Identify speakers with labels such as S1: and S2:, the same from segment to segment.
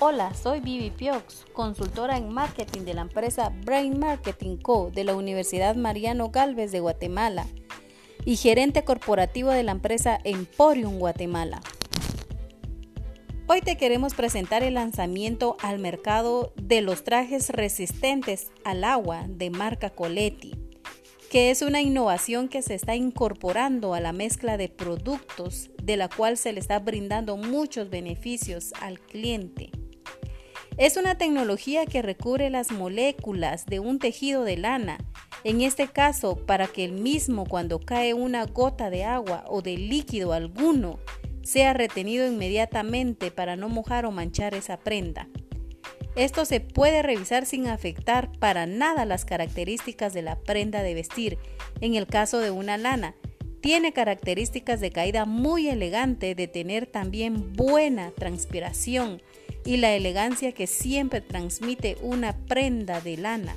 S1: Hola, soy Vivi Piox, consultora en marketing de la empresa Brain Marketing Co. de la Universidad Mariano Galvez de Guatemala y gerente corporativo de la empresa Emporium Guatemala. Hoy te queremos presentar el lanzamiento al mercado de los trajes resistentes al agua de marca Coletti que es una innovación que se está incorporando a la mezcla de productos de la cual se le está brindando muchos beneficios al cliente. Es una tecnología que recubre las moléculas de un tejido de lana, en este caso para que el mismo cuando cae una gota de agua o de líquido alguno sea retenido inmediatamente para no mojar o manchar esa prenda. Esto se puede revisar sin afectar para nada las características de la prenda de vestir. En el caso de una lana, tiene características de caída muy elegante, de tener también buena transpiración y la elegancia que siempre transmite una prenda de lana.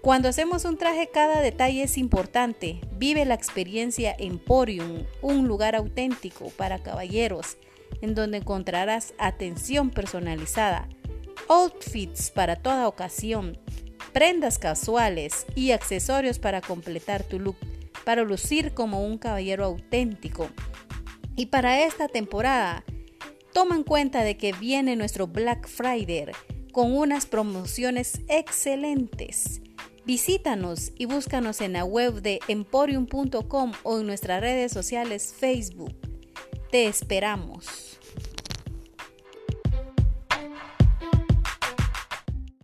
S1: Cuando hacemos un traje cada detalle es importante. Vive la experiencia Emporium, un lugar auténtico para caballeros, en donde encontrarás atención personalizada outfits para toda ocasión, prendas casuales y accesorios para completar tu look, para lucir como un caballero auténtico. Y para esta temporada, toma en cuenta de que viene nuestro Black Friday con unas promociones excelentes. Visítanos y búscanos en la web de emporium.com o en nuestras redes sociales Facebook. Te esperamos.